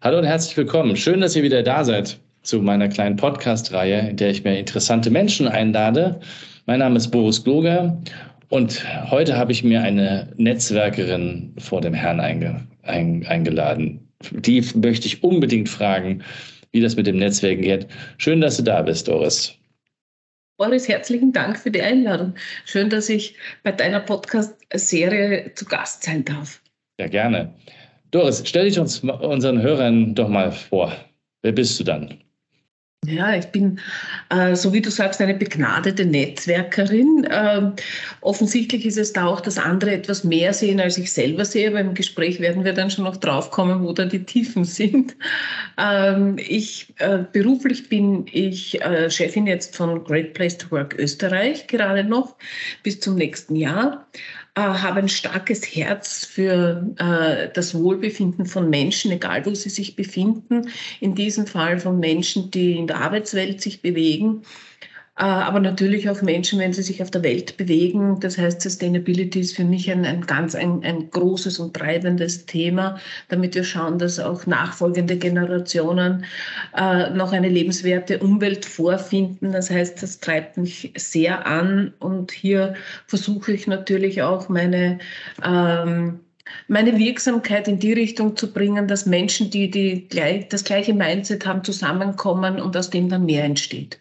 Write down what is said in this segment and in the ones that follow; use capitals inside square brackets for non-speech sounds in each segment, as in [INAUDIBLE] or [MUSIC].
Hallo und herzlich willkommen. Schön, dass ihr wieder da seid zu meiner kleinen Podcast-Reihe, in der ich mir interessante Menschen einlade. Mein Name ist Boris Gloger und heute habe ich mir eine Netzwerkerin vor dem Herrn einge ein eingeladen. Die möchte ich unbedingt fragen, wie das mit dem Netzwerken geht. Schön, dass du da bist, Doris. Boris, herzlichen Dank für die Einladung. Schön, dass ich bei deiner Podcast-Serie zu Gast sein darf. Ja, gerne. Doris, stell dich uns unseren Hörern doch mal vor. Wer bist du dann? Ja, ich bin, äh, so wie du sagst, eine begnadete Netzwerkerin. Ähm, offensichtlich ist es da auch, dass andere etwas mehr sehen, als ich selber sehe. Beim Gespräch werden wir dann schon noch draufkommen, wo da die Tiefen sind. Ähm, ich, äh, beruflich bin ich äh, Chefin jetzt von Great Place to Work Österreich, gerade noch, bis zum nächsten Jahr äh, habe ein starkes Herz für äh, das Wohlbefinden von Menschen, egal wo sie sich befinden. In diesem Fall von Menschen, die in der Arbeitswelt sich bewegen aber natürlich auch Menschen, wenn sie sich auf der Welt bewegen. Das heißt, Sustainability ist für mich ein, ein ganz ein, ein großes und treibendes Thema, damit wir schauen, dass auch nachfolgende Generationen äh, noch eine lebenswerte Umwelt vorfinden. Das heißt, das treibt mich sehr an und hier versuche ich natürlich auch meine ähm, meine Wirksamkeit in die Richtung zu bringen, dass Menschen, die, die gleich, das gleiche Mindset haben, zusammenkommen und aus dem dann mehr entsteht.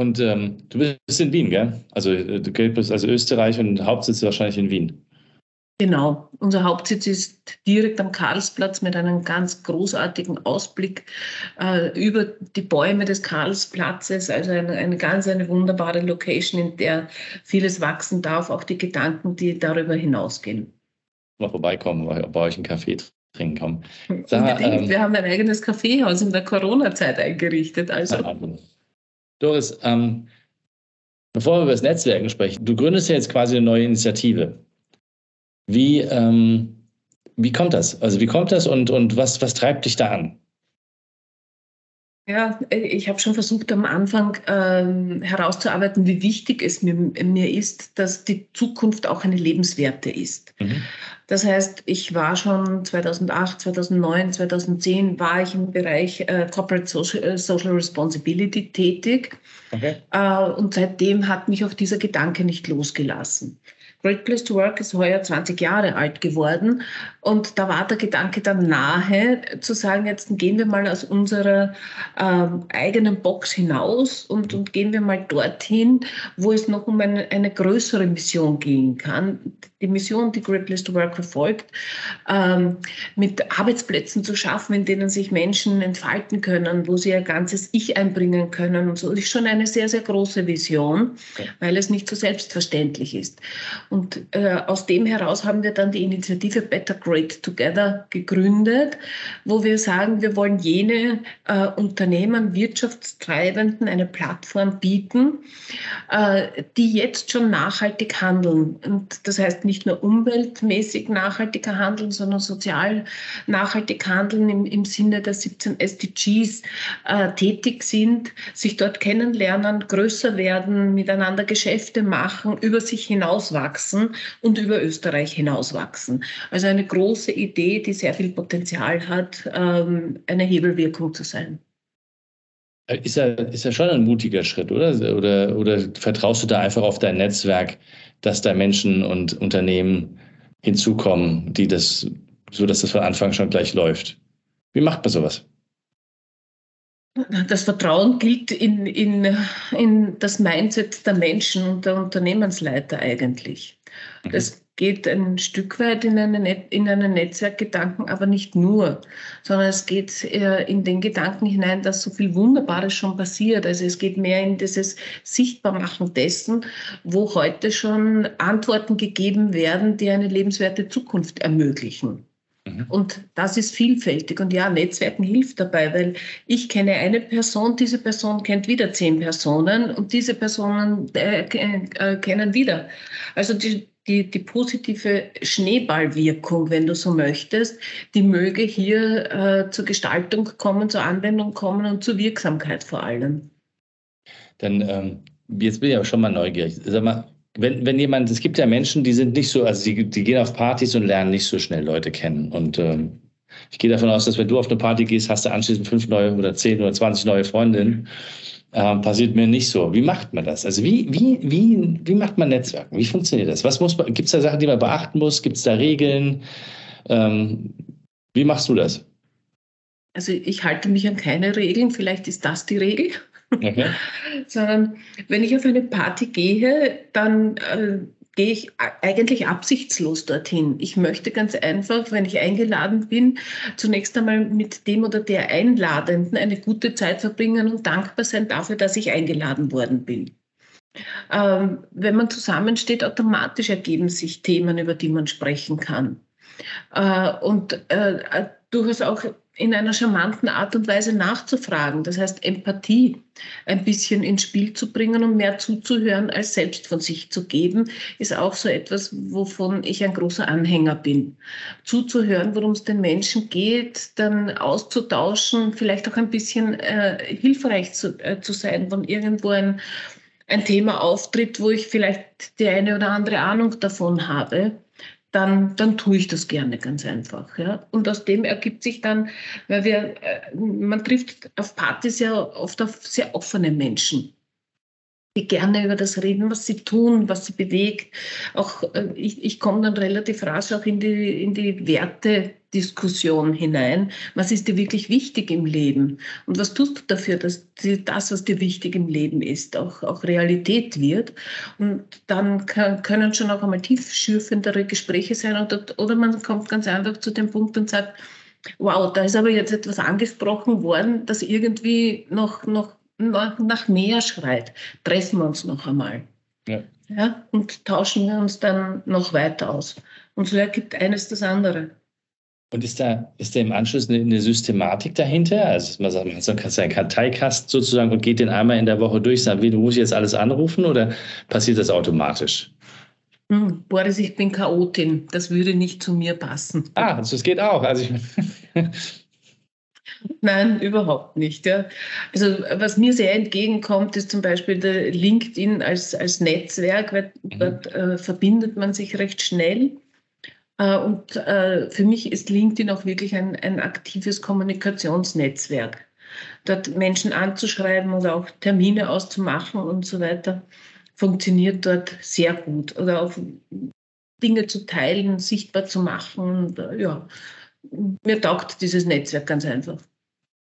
Und ähm, du bist in Wien, gell? Also äh, du bist also Österreich und Hauptsitz wahrscheinlich in Wien. Genau, unser Hauptsitz ist direkt am Karlsplatz mit einem ganz großartigen Ausblick äh, über die Bäume des Karlsplatzes. Also eine, eine ganz eine wunderbare Location, in der vieles wachsen darf, auch die Gedanken, die darüber hinausgehen. Mal vorbeikommen, bei euch einen Kaffee trinken kommen. Sag, ähm, Wir haben ein eigenes Kaffeehaus in der Corona-Zeit eingerichtet. Also. Doris, ähm, bevor wir über das Netzwerken sprechen, du gründest ja jetzt quasi eine neue Initiative. Wie, ähm, wie kommt das? Also wie kommt das und, und was, was treibt dich da an? Ja, ich habe schon versucht am Anfang ähm, herauszuarbeiten, wie wichtig es mir, mir ist, dass die Zukunft auch eine lebenswerte ist. Mhm. Das heißt, ich war schon 2008, 2009, 2010 war ich im Bereich äh, Corporate Social, äh, Social, Responsibility tätig. Okay. Äh, und seitdem hat mich auch dieser Gedanke nicht losgelassen. Great Place to Work ist heuer 20 Jahre alt geworden. Und da war der Gedanke dann nahe, zu sagen, jetzt gehen wir mal aus unserer ähm, eigenen Box hinaus und, und gehen wir mal dorthin, wo es noch um eine, eine größere Mission gehen kann. Die Mission, die Great Place to Work verfolgt, ähm, mit Arbeitsplätzen zu schaffen, in denen sich Menschen entfalten können, wo sie ihr ganzes Ich einbringen können und so, das ist schon eine sehr, sehr große Vision, weil es nicht so selbstverständlich ist. Und äh, aus dem heraus haben wir dann die Initiative Better Great Together gegründet, wo wir sagen, wir wollen jene äh, Unternehmen, Wirtschaftstreibenden eine Plattform bieten, äh, die jetzt schon nachhaltig handeln. Und das heißt nicht nur umweltmäßig nachhaltiger handeln, sondern sozial nachhaltig handeln im, im Sinne der 17 SDGs äh, tätig sind, sich dort kennenlernen, größer werden, miteinander Geschäfte machen, über sich hinauswachsen wachsen und über Österreich hinaus wachsen. Also eine große Idee, die sehr viel Potenzial hat, ähm, eine Hebelwirkung zu sein. Ist ja, ist ja schon ein mutiger Schritt, oder? oder? Oder vertraust du da einfach auf dein Netzwerk, dass da Menschen und Unternehmen hinzukommen, die das, so dass das von Anfang schon gleich läuft? Wie macht man sowas? Das Vertrauen gilt in, in, in das Mindset der Menschen und der Unternehmensleiter eigentlich. Mhm. Das geht ein Stück weit in, eine, in einen Netzwerkgedanken, aber nicht nur, sondern es geht äh, in den Gedanken hinein, dass so viel Wunderbares schon passiert. Also es geht mehr in dieses Sichtbarmachen dessen, wo heute schon Antworten gegeben werden, die eine lebenswerte Zukunft ermöglichen. Und das ist vielfältig. Und ja, Netzwerken hilft dabei, weil ich kenne eine Person, diese Person kennt wieder zehn Personen und diese Personen äh, äh, kennen wieder. Also die, die, die positive Schneeballwirkung, wenn du so möchtest, die möge hier äh, zur Gestaltung kommen, zur Anwendung kommen und zur Wirksamkeit vor allem. Dann, ähm, jetzt bin ich aber schon mal neugierig. Sag mal, wenn, wenn jemand, es gibt ja Menschen, die sind nicht so, also die, die gehen auf Partys und lernen nicht so schnell Leute kennen. Und ähm, ich gehe davon aus, dass wenn du auf eine Party gehst, hast du anschließend fünf neue oder zehn oder zwanzig neue Freundinnen. Ähm, passiert mir nicht so. Wie macht man das? Also wie, wie, wie, wie macht man Netzwerken? Wie funktioniert das? Was muss gibt es da Sachen, die man beachten muss? Gibt es da Regeln? Ähm, wie machst du das? Also ich halte mich an keine Regeln, vielleicht ist das die Regel. Okay. [LAUGHS] Sondern wenn ich auf eine Party gehe, dann äh, gehe ich eigentlich absichtslos dorthin. Ich möchte ganz einfach, wenn ich eingeladen bin, zunächst einmal mit dem oder der Einladenden eine gute Zeit verbringen und dankbar sein dafür, dass ich eingeladen worden bin. Ähm, wenn man zusammensteht, automatisch ergeben sich Themen, über die man sprechen kann. Äh, und äh, durchaus auch in einer charmanten Art und Weise nachzufragen. Das heißt, Empathie ein bisschen ins Spiel zu bringen und mehr zuzuhören, als selbst von sich zu geben, ist auch so etwas, wovon ich ein großer Anhänger bin. Zuzuhören, worum es den Menschen geht, dann auszutauschen, vielleicht auch ein bisschen äh, hilfreich zu, äh, zu sein, wenn irgendwo ein, ein Thema auftritt, wo ich vielleicht die eine oder andere Ahnung davon habe dann, dann tue ich das gerne ganz einfach. Ja? Und aus dem ergibt sich dann, weil wir, äh, man trifft auf Partys ja oft auf sehr offene Menschen die gerne über das reden, was sie tun, was sie bewegt. Auch äh, ich, ich komme dann relativ rasch auch in die, in die Wertediskussion hinein. Was ist dir wirklich wichtig im Leben? Und was tust du dafür, dass das, was dir wichtig im Leben ist, auch, auch Realität wird? Und dann kann, können schon auch einmal tiefschürfendere Gespräche sein oder, oder man kommt ganz einfach zu dem Punkt und sagt, wow, da ist aber jetzt etwas angesprochen worden, das irgendwie noch, noch nach mehr schreit, treffen wir uns noch einmal. Ja. ja. Und tauschen wir uns dann noch weiter aus. Und so ergibt eines das andere. Und ist da, ist da im Anschluss eine, eine Systematik dahinter? Also man sagt, man hat so einen Karteikast sozusagen und geht den einmal in der Woche durch, sagt, wie, du musst jetzt alles anrufen oder passiert das automatisch? Hm, Boris, ich bin Chaotin. Das würde nicht zu mir passen. Ah, also es geht auch. Also [LAUGHS] Nein, überhaupt nicht. Ja. Also was mir sehr entgegenkommt, ist zum Beispiel der LinkedIn als, als Netzwerk, weil mhm. dort äh, verbindet man sich recht schnell. Äh, und äh, für mich ist LinkedIn auch wirklich ein, ein aktives Kommunikationsnetzwerk. Dort Menschen anzuschreiben oder auch Termine auszumachen und so weiter, funktioniert dort sehr gut. Oder auch Dinge zu teilen, sichtbar zu machen. Äh, ja, mir taugt dieses Netzwerk ganz einfach.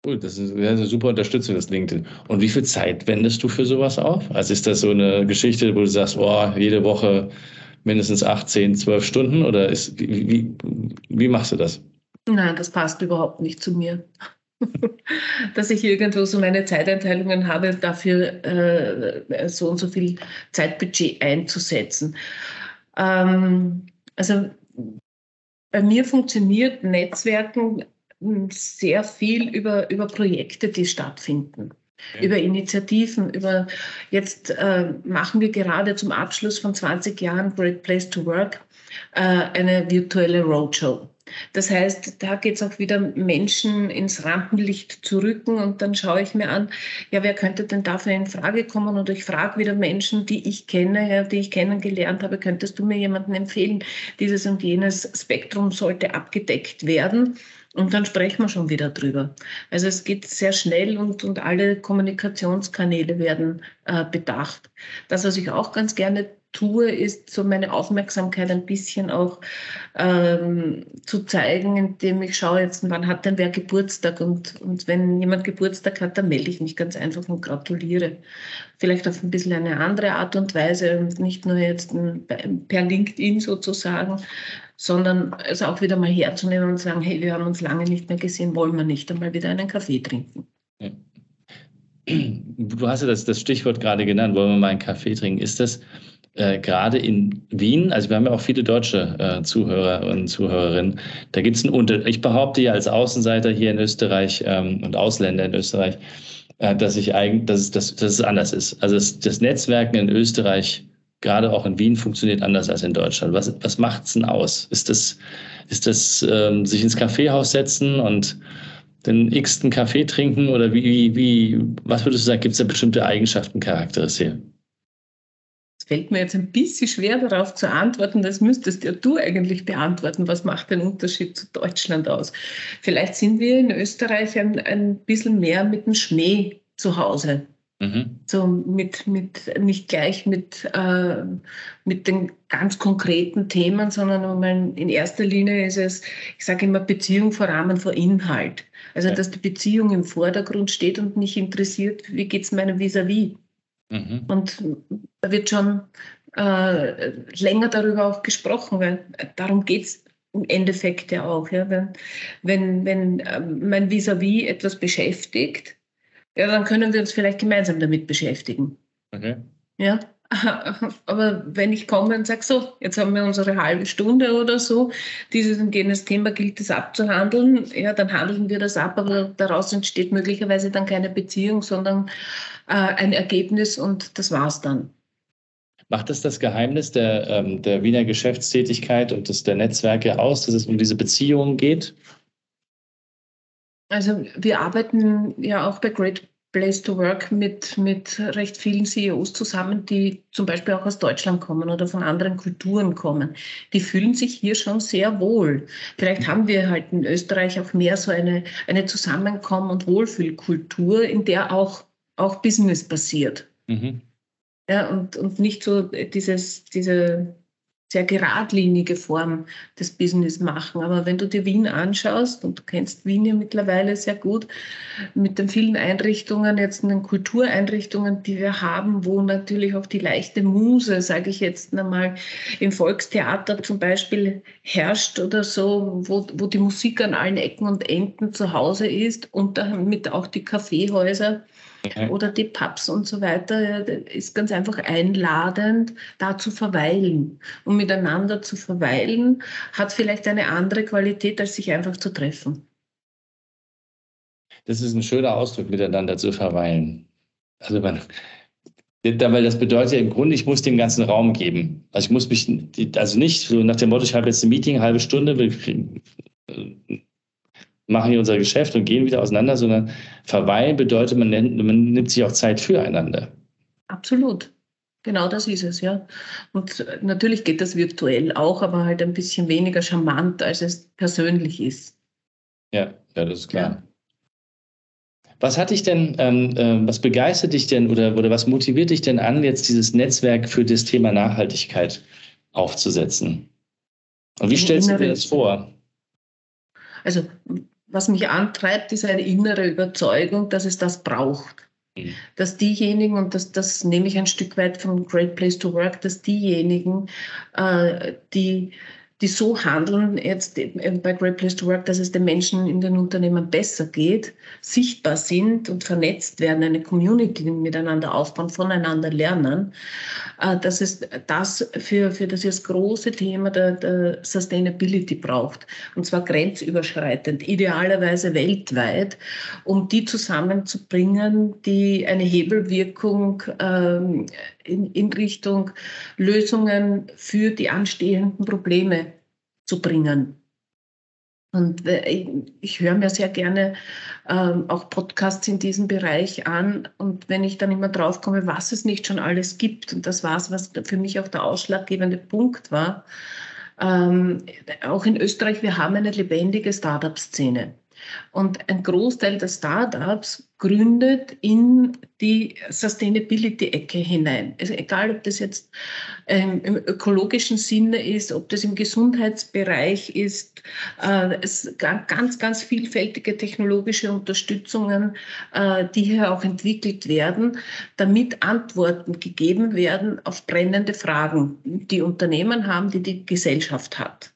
Cool, das ist eine super Unterstützung, das LinkedIn. Und wie viel Zeit wendest du für sowas auf? Also ist das so eine Geschichte, wo du sagst, oh, jede Woche mindestens 8, 10, 12 Stunden? Oder ist, wie, wie, wie machst du das? Nein, das passt überhaupt nicht zu mir. [LAUGHS] Dass ich irgendwo so meine Zeiteinteilungen habe, dafür äh, so und so viel Zeitbudget einzusetzen. Ähm, also bei mir funktioniert Netzwerken hm, sehr viel über, über Projekte, die stattfinden. Über Initiativen, über jetzt äh, machen wir gerade zum Abschluss von 20 Jahren Great Place to Work äh, eine virtuelle Roadshow. Das heißt, da geht es auch wieder Menschen ins Rampenlicht zu rücken und dann schaue ich mir an, ja, wer könnte denn dafür in Frage kommen? Oder ich frage wieder Menschen, die ich kenne, ja, die ich kennengelernt habe, könntest du mir jemanden empfehlen? Dieses und jenes Spektrum sollte abgedeckt werden. Und dann sprechen wir schon wieder drüber. Also es geht sehr schnell und, und alle Kommunikationskanäle werden äh, bedacht. Das, was ich auch ganz gerne tue, ist so meine Aufmerksamkeit ein bisschen auch ähm, zu zeigen, indem ich schaue jetzt, wann hat denn wer Geburtstag und, und wenn jemand Geburtstag hat, dann melde ich mich ganz einfach und gratuliere. Vielleicht auf ein bisschen eine andere Art und Weise und nicht nur jetzt per LinkedIn sozusagen, sondern es auch wieder mal herzunehmen und sagen, hey, wir haben uns lange nicht mehr gesehen, wollen wir nicht einmal wieder einen Kaffee trinken. Du hast ja das, das Stichwort gerade genannt, wollen wir mal einen Kaffee trinken. Ist das, äh, gerade in Wien, also wir haben ja auch viele deutsche äh, Zuhörer und Zuhörerinnen, da gibt es einen Unterschied. Ich behaupte ja als Außenseiter hier in Österreich ähm, und Ausländer in Österreich, äh, dass ich eigentlich, dass, dass, dass es anders ist. Also das, das Netzwerken in Österreich, gerade auch in Wien, funktioniert anders als in Deutschland. Was, was macht es denn aus? Ist das, ist das ähm, sich ins Kaffeehaus setzen und den x-ten Kaffee trinken oder wie, wie, was würdest du sagen, gibt es da bestimmte Eigenschaften, Charaktere? Es fällt mir jetzt ein bisschen schwer darauf zu antworten, das müsstest ja du eigentlich beantworten. Was macht den Unterschied zu Deutschland aus? Vielleicht sind wir in Österreich ein, ein bisschen mehr mit dem Schmäh zu Hause. Mhm. So mit, mit, nicht gleich mit, äh, mit den ganz konkreten Themen, sondern in erster Linie ist es, ich sage immer, Beziehung vor Rahmen vor Inhalt. Also, ja. dass die Beziehung im Vordergrund steht und mich interessiert, wie geht es meinem Vis-à-vis. -vis. Mhm. Und da wird schon äh, länger darüber auch gesprochen, weil darum geht es im Endeffekt ja auch. Ja. Wenn, wenn, wenn äh, mein Vis-à-vis -vis etwas beschäftigt, ja, dann können wir uns vielleicht gemeinsam damit beschäftigen. Okay. Ja. [LAUGHS] Aber wenn ich komme und sage, so, jetzt haben wir unsere halbe Stunde oder so, dieses und jenes Thema gilt es abzuhandeln, ja, dann handeln wir das ab, aber daraus entsteht möglicherweise dann keine Beziehung, sondern äh, ein Ergebnis und das war's dann. Macht das das Geheimnis der, ähm, der Wiener Geschäftstätigkeit und des, der Netzwerke aus, dass es um diese Beziehungen geht? Also wir arbeiten ja auch bei Great Place to Work mit, mit recht vielen CEOs zusammen, die zum Beispiel auch aus Deutschland kommen oder von anderen Kulturen kommen. Die fühlen sich hier schon sehr wohl. Vielleicht haben wir halt in Österreich auch mehr so eine, eine Zusammenkommen- und Wohlfühlkultur, in der auch, auch Business passiert. Mhm. Ja, und, und nicht so dieses, diese sehr geradlinige Form des Business machen. Aber wenn du dir Wien anschaust, und du kennst Wien ja mittlerweile sehr gut, mit den vielen Einrichtungen, jetzt in den Kultureinrichtungen, die wir haben, wo natürlich auch die leichte Muse, sage ich jetzt einmal, im Volkstheater zum Beispiel herrscht oder so, wo, wo die Musik an allen Ecken und Enden zu Hause ist und damit auch die Kaffeehäuser oder die Pubs und so weiter, ist ganz einfach einladend, da zu verweilen. Und miteinander zu verweilen, hat vielleicht eine andere Qualität, als sich einfach zu treffen. Das ist ein schöner Ausdruck, miteinander zu verweilen. Also man, weil das bedeutet im Grunde, ich muss dem ganzen Raum geben. Also ich muss mich, also nicht so nach dem Motto, ich habe jetzt ein Meeting, eine halbe Stunde, will, machen hier unser Geschäft und gehen wieder auseinander, sondern verweilen bedeutet, man, man nimmt sich auch Zeit füreinander. Absolut. Genau das ist es, ja. Und natürlich geht das virtuell auch, aber halt ein bisschen weniger charmant, als es persönlich ist. Ja, ja, das ist klar. Ja. Was hat dich denn, ähm, äh, was begeistert dich denn oder, oder was motiviert dich denn an, jetzt dieses Netzwerk für das Thema Nachhaltigkeit aufzusetzen? Und wie stellst du dir das vor? Also was mich antreibt, ist eine innere Überzeugung, dass es das braucht. Mhm. Dass diejenigen, und das, das nehme ich ein Stück weit vom Great Place to Work, dass diejenigen, äh, die die so handeln jetzt bei Great Place to Work, dass es den Menschen in den Unternehmen besser geht, sichtbar sind und vernetzt werden, eine Community miteinander aufbauen, voneinander lernen. Äh, dass es das für, für das jetzt große Thema der, der Sustainability braucht. Und zwar grenzüberschreitend, idealerweise weltweit, um die zusammenzubringen, die eine Hebelwirkung ähm, in, in Richtung Lösungen für die anstehenden Probleme zu bringen. Und äh, ich höre mir sehr gerne ähm, auch Podcasts in diesem Bereich an. Und wenn ich dann immer drauf komme, was es nicht schon alles gibt, und das war es, was für mich auch der ausschlaggebende Punkt war, ähm, auch in Österreich, wir haben eine lebendige Startup-Szene. Und ein Großteil der Startups gründet in die Sustainability-Ecke hinein. Also egal, ob das jetzt ähm, im ökologischen Sinne ist, ob das im Gesundheitsbereich ist, äh, es ganz, ganz vielfältige technologische Unterstützungen, äh, die hier auch entwickelt werden, damit Antworten gegeben werden auf brennende Fragen, die Unternehmen haben, die die Gesellschaft hat.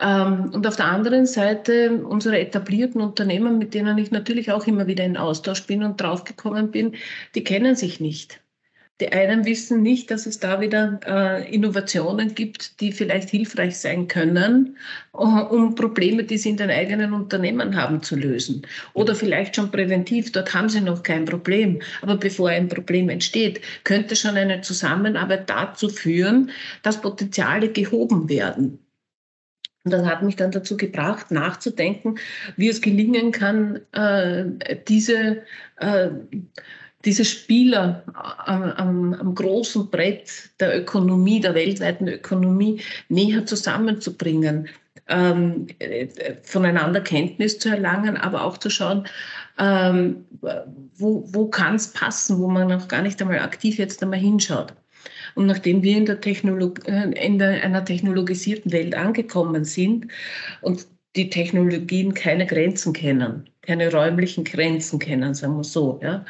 Ähm, und auf der anderen Seite unsere etablierten Unternehmen, mit denen ich natürlich auch immer wieder in Austausch bin und draufgekommen bin, die kennen sich nicht. Die einen wissen nicht, dass es da wieder äh, Innovationen gibt, die vielleicht hilfreich sein können, äh, um Probleme, die sie in den eigenen Unternehmen haben, zu lösen. Oder vielleicht schon präventiv, dort haben sie noch kein Problem. Aber bevor ein Problem entsteht, könnte schon eine Zusammenarbeit dazu führen, dass Potenziale gehoben werden. Und das hat mich dann dazu gebracht, nachzudenken, wie es gelingen kann, äh, diese äh, diese Spieler am, am, am, großen Brett der Ökonomie, der weltweiten Ökonomie näher zusammenzubringen, ähm, voneinander Kenntnis zu erlangen, aber auch zu schauen, ähm, wo, wo kann es passen, wo man noch gar nicht einmal aktiv jetzt einmal hinschaut. Und nachdem wir in, der Technolog äh, in der, einer technologisierten Welt angekommen sind und die Technologien keine Grenzen kennen, keine räumlichen Grenzen kennen, sagen wir so, ja,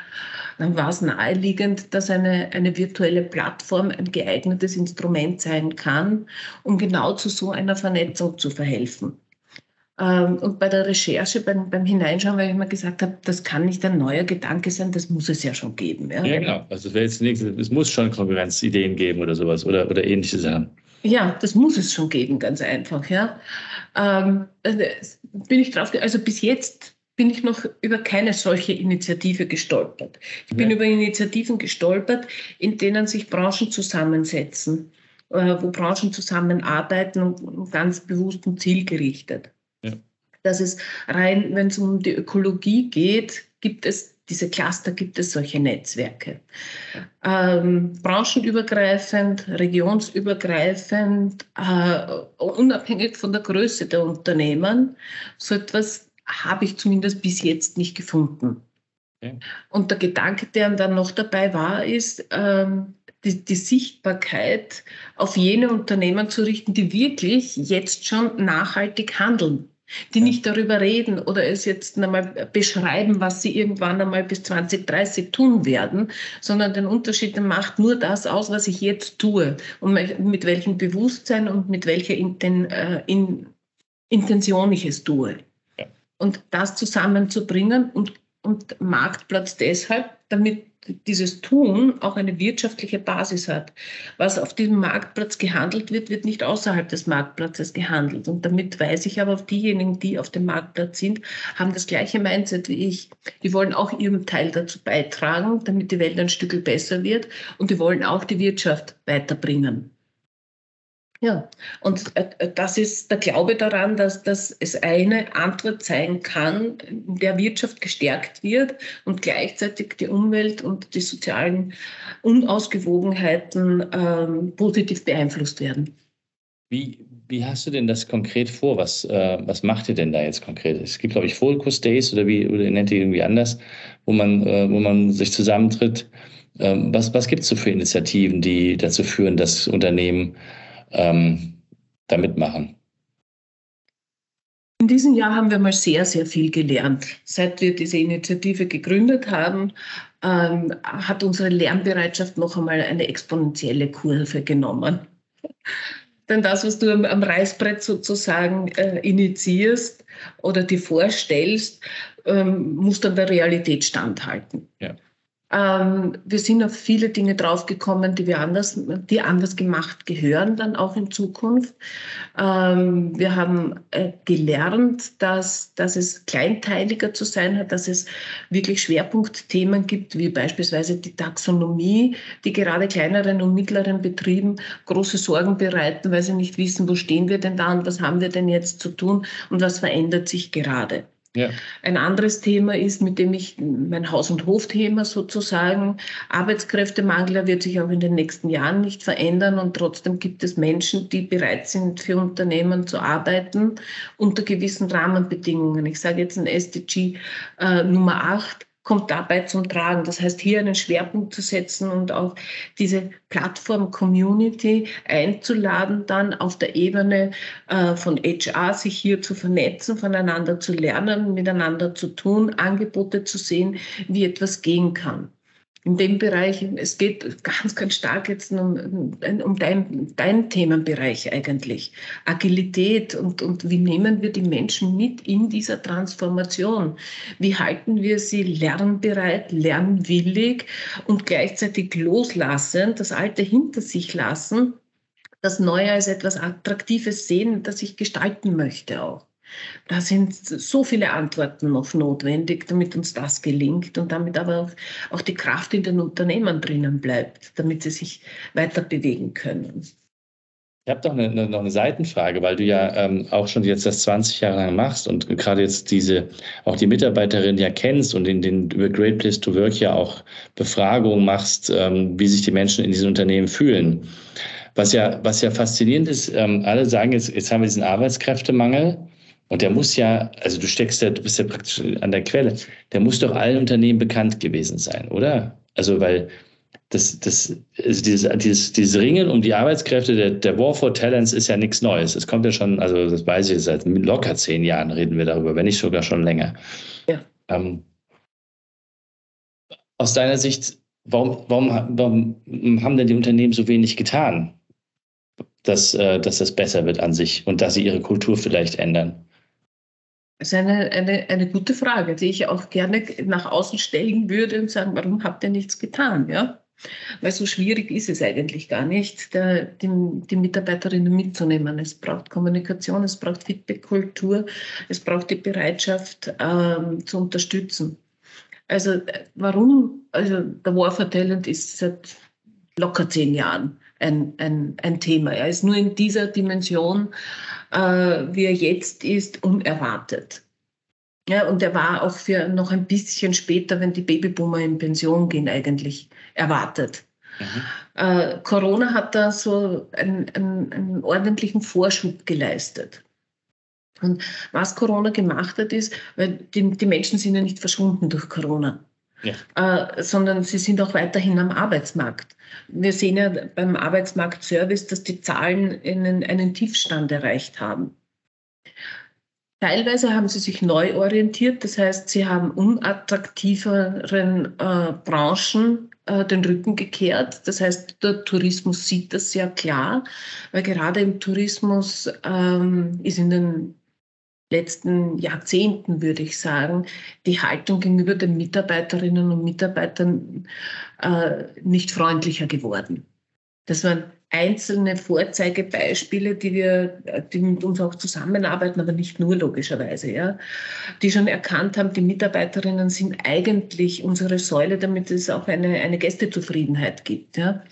dann war es naheliegend, dass eine, eine virtuelle Plattform ein geeignetes Instrument sein kann, um genau zu so einer Vernetzung zu verhelfen. Ähm, und bei der Recherche, beim, beim Hineinschauen, weil ich immer gesagt habe, das kann nicht ein neuer Gedanke sein, das muss es ja schon geben. Ja, ja genau. Also es, jetzt nichts, es muss schon Konkurrenzideen geben oder sowas oder, oder ähnliche Sachen. Ja, das muss es schon geben, ganz einfach. Ja. Ähm, also bin ich drauf, also bis jetzt bin ich noch über keine solche Initiative gestolpert. Ich bin ja. über Initiativen gestolpert, in denen sich Branchen zusammensetzen, äh, wo Branchen zusammenarbeiten und ganz bewusst und zielgerichtet. Ja. Das ist rein, wenn es um die Ökologie geht, gibt es diese Cluster, gibt es solche Netzwerke. Ähm, branchenübergreifend, regionsübergreifend, äh, unabhängig von der Größe der Unternehmen, so etwas habe ich zumindest bis jetzt nicht gefunden. Okay. Und der Gedanke, der dann noch dabei war, ist, ähm, die, die, Sichtbarkeit auf jene Unternehmen zu richten, die wirklich jetzt schon nachhaltig handeln, die nicht darüber reden oder es jetzt einmal beschreiben, was sie irgendwann einmal bis 2030 tun werden, sondern den Unterschied macht nur das aus, was ich jetzt tue und mit welchem Bewusstsein und mit welcher Inten, äh, in, Intention ich es tue. Und das zusammenzubringen und, und Marktplatz deshalb, damit dieses Tun auch eine wirtschaftliche Basis hat. Was auf diesem Marktplatz gehandelt wird, wird nicht außerhalb des Marktplatzes gehandelt. Und damit weise ich aber diejenigen, die auf dem Marktplatz sind, haben das gleiche Mindset wie ich. Die wollen auch ihren Teil dazu beitragen, damit die Welt ein Stück besser wird. Und die wollen auch die Wirtschaft weiterbringen. Ja, und äh, das ist der Glaube daran, dass, dass es eine Antwort sein kann, der Wirtschaft gestärkt wird und gleichzeitig die Umwelt und die sozialen Unausgewogenheiten ähm, positiv beeinflusst werden. Wie, wie hast du denn das konkret vor? Was, äh, was macht ihr denn da jetzt konkret? Es gibt, glaube ich, Focus Days oder wie oder nennt ihr irgendwie anders, wo man, äh, wo man sich zusammentritt. Ähm, was was gibt es so für Initiativen, die dazu führen, dass Unternehmen ähm, da mitmachen. In diesem Jahr haben wir mal sehr, sehr viel gelernt. Seit wir diese Initiative gegründet haben, ähm, hat unsere Lernbereitschaft noch einmal eine exponentielle Kurve genommen. Denn das, was du am, am Reißbrett sozusagen äh, initiierst oder dir vorstellst, ähm, muss dann der Realität standhalten. Ja. Ähm, wir sind auf viele Dinge draufgekommen, die wir anders, die anders gemacht gehören dann auch in Zukunft. Ähm, wir haben äh, gelernt, dass, dass es kleinteiliger zu sein hat, dass es wirklich Schwerpunktthemen gibt, wie beispielsweise die Taxonomie, die gerade kleineren und mittleren Betrieben große Sorgen bereiten, weil sie nicht wissen, wo stehen wir denn da und was haben wir denn jetzt zu tun und was verändert sich gerade. Ja. Ein anderes Thema ist, mit dem ich mein Haus- und Hofthema sozusagen, Arbeitskräftemangel wird sich auch in den nächsten Jahren nicht verändern und trotzdem gibt es Menschen, die bereit sind, für Unternehmen zu arbeiten unter gewissen Rahmenbedingungen. Ich sage jetzt ein SDG äh, Nummer 8 kommt dabei zum Tragen. Das heißt, hier einen Schwerpunkt zu setzen und auch diese Plattform-Community einzuladen, dann auf der Ebene äh, von HR sich hier zu vernetzen, voneinander zu lernen, miteinander zu tun, Angebote zu sehen, wie etwas gehen kann. In dem Bereich, es geht ganz, ganz stark jetzt um, um deinen dein Themenbereich eigentlich. Agilität und, und wie nehmen wir die Menschen mit in dieser Transformation? Wie halten wir sie lernbereit, lernwillig und gleichzeitig loslassen, das Alte hinter sich lassen, das Neue als etwas Attraktives sehen, das ich gestalten möchte auch? Da sind so viele Antworten noch notwendig, damit uns das gelingt und damit aber auch, auch die Kraft in den Unternehmen drinnen bleibt, damit sie sich weiter bewegen können. Ich habe doch eine, eine, noch eine Seitenfrage, weil du ja ähm, auch schon jetzt das 20 Jahre lang machst und gerade jetzt diese, auch die Mitarbeiterin ja kennst und in den über Great Place to Work ja auch Befragungen machst, ähm, wie sich die Menschen in diesen Unternehmen fühlen. Was ja, was ja faszinierend ist, ähm, alle sagen jetzt, jetzt haben wir diesen Arbeitskräftemangel und der muss ja, also du steckst ja, du bist ja praktisch an der Quelle, der muss doch allen Unternehmen bekannt gewesen sein, oder? Also, weil das, das, also dieses, dieses, dieses Ringen um die Arbeitskräfte, der, der War for Talents ist ja nichts Neues. Es kommt ja schon, also das weiß ich, seit locker zehn Jahren reden wir darüber, wenn nicht sogar schon länger. Ja. Ähm, aus deiner Sicht, warum, warum, warum haben denn die Unternehmen so wenig getan, dass, äh, dass das besser wird an sich und dass sie ihre Kultur vielleicht ändern? Das ist eine, eine, eine gute Frage, die ich auch gerne nach außen stellen würde und sagen, warum habt ihr nichts getan? Ja? Weil so schwierig ist es eigentlich gar nicht, der, die, die Mitarbeiterinnen mitzunehmen. Es braucht Kommunikation, es braucht Feedback-Kultur, es braucht die Bereitschaft ähm, zu unterstützen. Also warum? Also der War for Talent ist seit locker zehn Jahren ein, ein, ein Thema. Er ist nur in dieser Dimension äh, wie er jetzt ist, unerwartet. Ja, und er war auch für noch ein bisschen später, wenn die Babyboomer in Pension gehen, eigentlich erwartet. Mhm. Äh, Corona hat da so einen, einen, einen ordentlichen Vorschub geleistet. Und was Corona gemacht hat, ist, weil die, die Menschen sind ja nicht verschwunden durch Corona ja. äh, sondern sie sind auch weiterhin am Arbeitsmarkt. Wir sehen ja beim Arbeitsmarktservice, dass die Zahlen einen, einen Tiefstand erreicht haben. Teilweise haben sie sich neu orientiert, das heißt, sie haben unattraktiveren äh, Branchen äh, den Rücken gekehrt. Das heißt, der Tourismus sieht das sehr klar, weil gerade im Tourismus ähm, ist in den letzten Jahrzehnten, würde ich sagen, die Haltung gegenüber den Mitarbeiterinnen und Mitarbeitern äh, nicht freundlicher geworden. Das waren einzelne Vorzeigebeispiele, die wir, die mit uns auch zusammenarbeiten, aber nicht nur logischerweise, ja, die schon erkannt haben, die Mitarbeiterinnen sind eigentlich unsere Säule, damit es auch eine, eine Gästezufriedenheit gibt. Ja.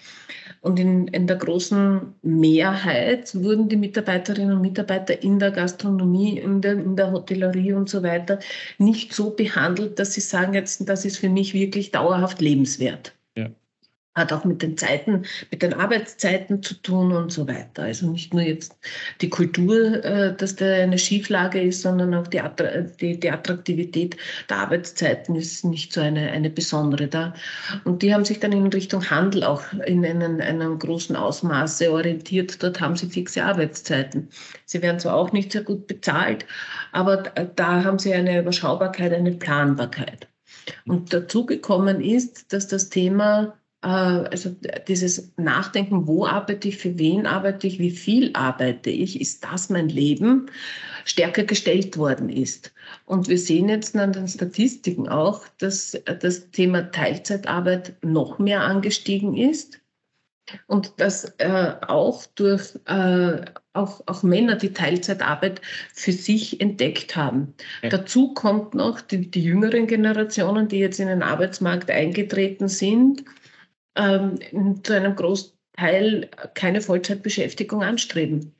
Und in, in der großen Mehrheit wurden die Mitarbeiterinnen und Mitarbeiter in der Gastronomie, in der, in der Hotellerie und so weiter nicht so behandelt, dass sie sagen, jetzt, das ist für mich wirklich dauerhaft lebenswert hat auch mit den Zeiten, mit den Arbeitszeiten zu tun und so weiter. Also nicht nur jetzt die Kultur, äh, dass da eine Schieflage ist, sondern auch die, Attraktivität der Arbeitszeiten ist nicht so eine, eine besondere da. Und die haben sich dann in Richtung Handel auch in einem, einem großen Ausmaße orientiert. Dort haben sie fixe Arbeitszeiten. Sie werden zwar auch nicht sehr gut bezahlt, aber da haben sie eine Überschaubarkeit, eine Planbarkeit. Und dazu gekommen ist, dass das Thema also dieses Nachdenken, wo arbeite ich, für wen arbeite ich, wie viel arbeite ich, ist das mein Leben, stärker gestellt worden ist. Und wir sehen jetzt an den Statistiken auch, dass das Thema Teilzeitarbeit noch mehr angestiegen ist und dass äh, auch durch äh, auch, auch Männer die Teilzeitarbeit für sich entdeckt haben. Ja. Dazu kommt noch die, die jüngeren Generationen, die jetzt in den Arbeitsmarkt eingetreten sind, ähm, zu einem Großteil keine Vollzeitbeschäftigung anstreben.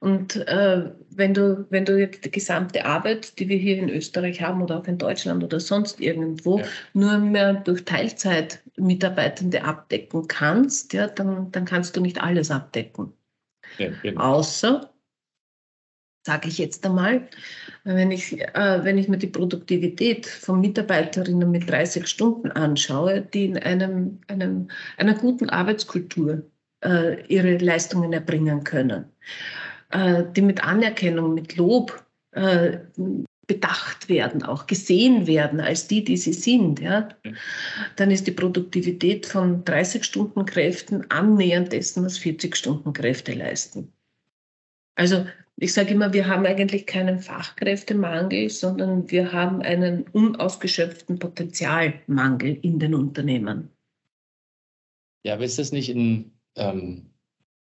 Und äh, wenn, du, wenn du jetzt die gesamte Arbeit, die wir hier in Österreich haben oder auch in Deutschland oder sonst irgendwo, ja. nur mehr durch Teilzeitmitarbeitende abdecken kannst, ja, dann, dann kannst du nicht alles abdecken. Ja, Außer sage ich jetzt einmal, wenn ich, äh, wenn ich mir die Produktivität von Mitarbeiterinnen mit 30 Stunden anschaue, die in einem, einem, einer guten Arbeitskultur äh, ihre Leistungen erbringen können, äh, die mit Anerkennung, mit Lob äh, bedacht werden, auch gesehen werden als die, die sie sind, ja, dann ist die Produktivität von 30 Stunden Kräften annähernd dessen, was 40 Stunden Kräfte leisten. Also ich sage immer, wir haben eigentlich keinen Fachkräftemangel, sondern wir haben einen unausgeschöpften Potenzialmangel in den Unternehmen. Ja, aber ist das nicht in, ähm,